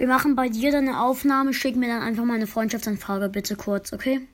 Wir machen bei dir dann eine Aufnahme. Schick mir dann einfach mal eine Freundschaftsanfrage, bitte kurz, okay?